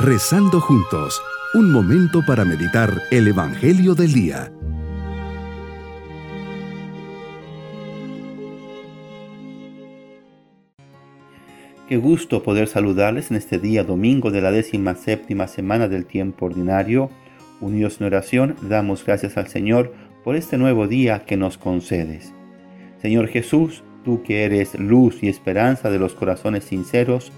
Rezando juntos, un momento para meditar el Evangelio del Día. Qué gusto poder saludarles en este día domingo de la décima séptima semana del tiempo ordinario. Unidos en oración, damos gracias al Señor por este nuevo día que nos concedes. Señor Jesús, tú que eres luz y esperanza de los corazones sinceros,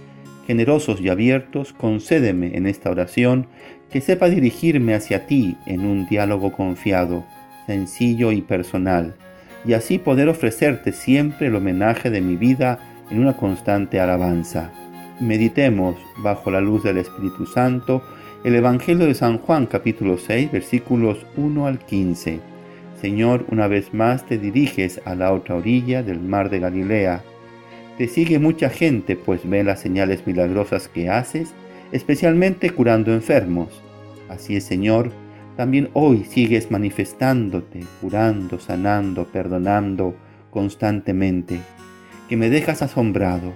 generosos y abiertos, concédeme en esta oración que sepa dirigirme hacia ti en un diálogo confiado, sencillo y personal, y así poder ofrecerte siempre el homenaje de mi vida en una constante alabanza. Meditemos bajo la luz del Espíritu Santo el Evangelio de San Juan capítulo 6 versículos 1 al 15. Señor, una vez más te diriges a la otra orilla del mar de Galilea. Te sigue mucha gente, pues ve las señales milagrosas que haces, especialmente curando enfermos. Así es, Señor, también hoy sigues manifestándote, curando, sanando, perdonando constantemente que me dejas asombrado.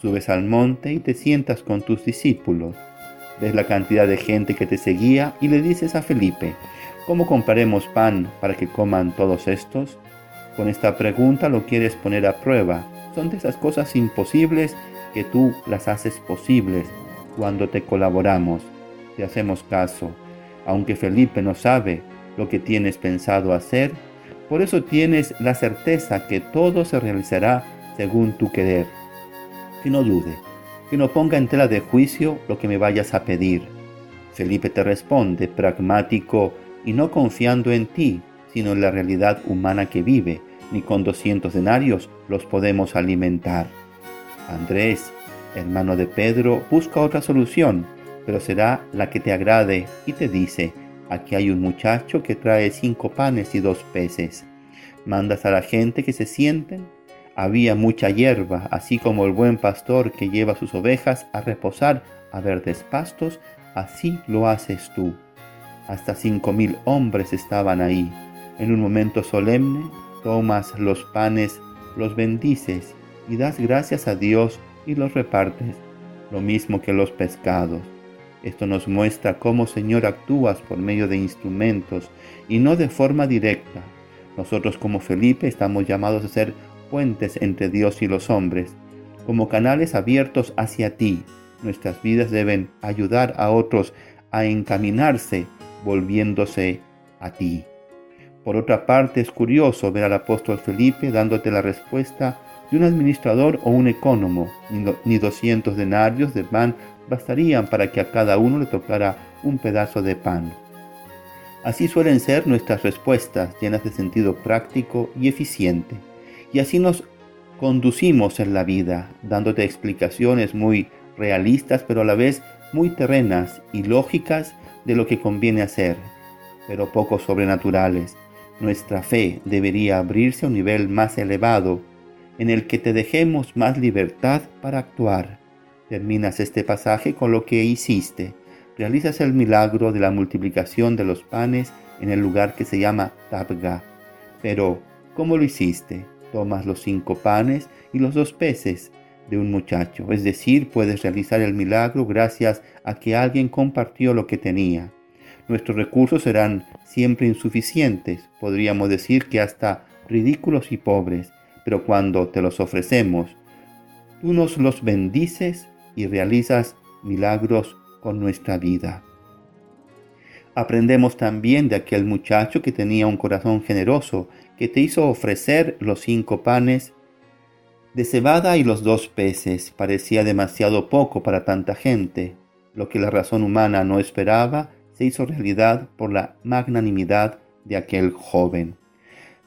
Subes al monte y te sientas con tus discípulos. Ves la cantidad de gente que te seguía y le dices a Felipe, ¿cómo compraremos pan para que coman todos estos? Con esta pregunta lo quieres poner a prueba. Son de esas cosas imposibles que tú las haces posibles cuando te colaboramos, te hacemos caso. Aunque Felipe no sabe lo que tienes pensado hacer, por eso tienes la certeza que todo se realizará según tu querer. Que no dude, que no ponga en tela de juicio lo que me vayas a pedir. Felipe te responde, pragmático y no confiando en ti, sino en la realidad humana que vive, ni con doscientos denarios los podemos alimentar. Andrés, hermano de Pedro, busca otra solución, pero será la que te agrade y te dice, aquí hay un muchacho que trae cinco panes y dos peces. ¿Mandas a la gente que se sienten? Había mucha hierba, así como el buen pastor que lleva sus ovejas a reposar a verdes pastos, así lo haces tú. Hasta cinco mil hombres estaban ahí. En un momento solemne, tomas los panes, los bendices y das gracias a Dios y los repartes, lo mismo que los pescados. Esto nos muestra cómo Señor actúas por medio de instrumentos y no de forma directa. Nosotros como Felipe estamos llamados a ser puentes entre Dios y los hombres, como canales abiertos hacia ti. Nuestras vidas deben ayudar a otros a encaminarse volviéndose a ti. Por otra parte, es curioso ver al apóstol Felipe dándote la respuesta de un administrador o un ecónomo. Ni, doscientos denarios de pan bastarían para que a cada uno le tocara un pedazo de pan. Así suelen ser nuestras respuestas, llenas de sentido práctico y eficiente. Y así nos conducimos en la vida, dándote explicaciones muy realistas, pero a la vez muy terrenas y lógicas de lo que conviene hacer, pero poco sobrenaturales. Nuestra fe debería abrirse a un nivel más elevado, en el que te dejemos más libertad para actuar. Terminas este pasaje con lo que hiciste. Realizas el milagro de la multiplicación de los panes en el lugar que se llama Tabga. Pero, ¿cómo lo hiciste? tomas los cinco panes y los dos peces de un muchacho. Es decir, puedes realizar el milagro gracias a que alguien compartió lo que tenía. Nuestros recursos serán siempre insuficientes, podríamos decir que hasta ridículos y pobres, pero cuando te los ofrecemos, tú nos los bendices y realizas milagros con nuestra vida. Aprendemos también de aquel muchacho que tenía un corazón generoso, que te hizo ofrecer los cinco panes de cebada y los dos peces. Parecía demasiado poco para tanta gente. Lo que la razón humana no esperaba se hizo realidad por la magnanimidad de aquel joven.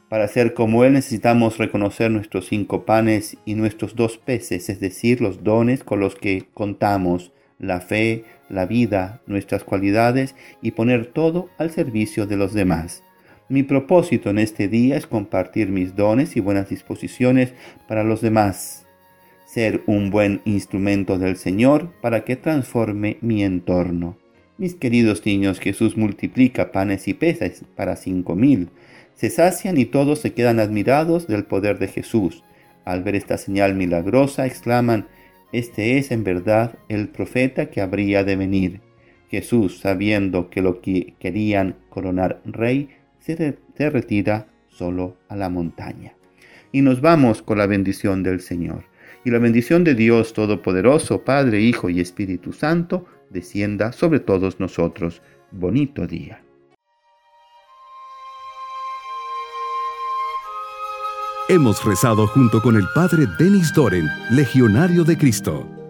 Para ser como Él necesitamos reconocer nuestros cinco panes y nuestros dos peces, es decir, los dones con los que contamos, la fe, la vida, nuestras cualidades y poner todo al servicio de los demás. Mi propósito en este día es compartir mis dones y buenas disposiciones para los demás, ser un buen instrumento del Señor para que transforme mi entorno. Mis queridos niños, Jesús multiplica panes y peces para cinco mil. Se sacian y todos se quedan admirados del poder de Jesús. Al ver esta señal milagrosa, exclaman, este es en verdad el profeta que habría de venir. Jesús, sabiendo que lo que querían coronar rey, se, se retira solo a la montaña. Y nos vamos con la bendición del Señor. Y la bendición de Dios Todopoderoso, Padre, Hijo y Espíritu Santo, descienda sobre todos nosotros. Bonito día. Hemos rezado junto con el Padre Denis Doren, Legionario de Cristo.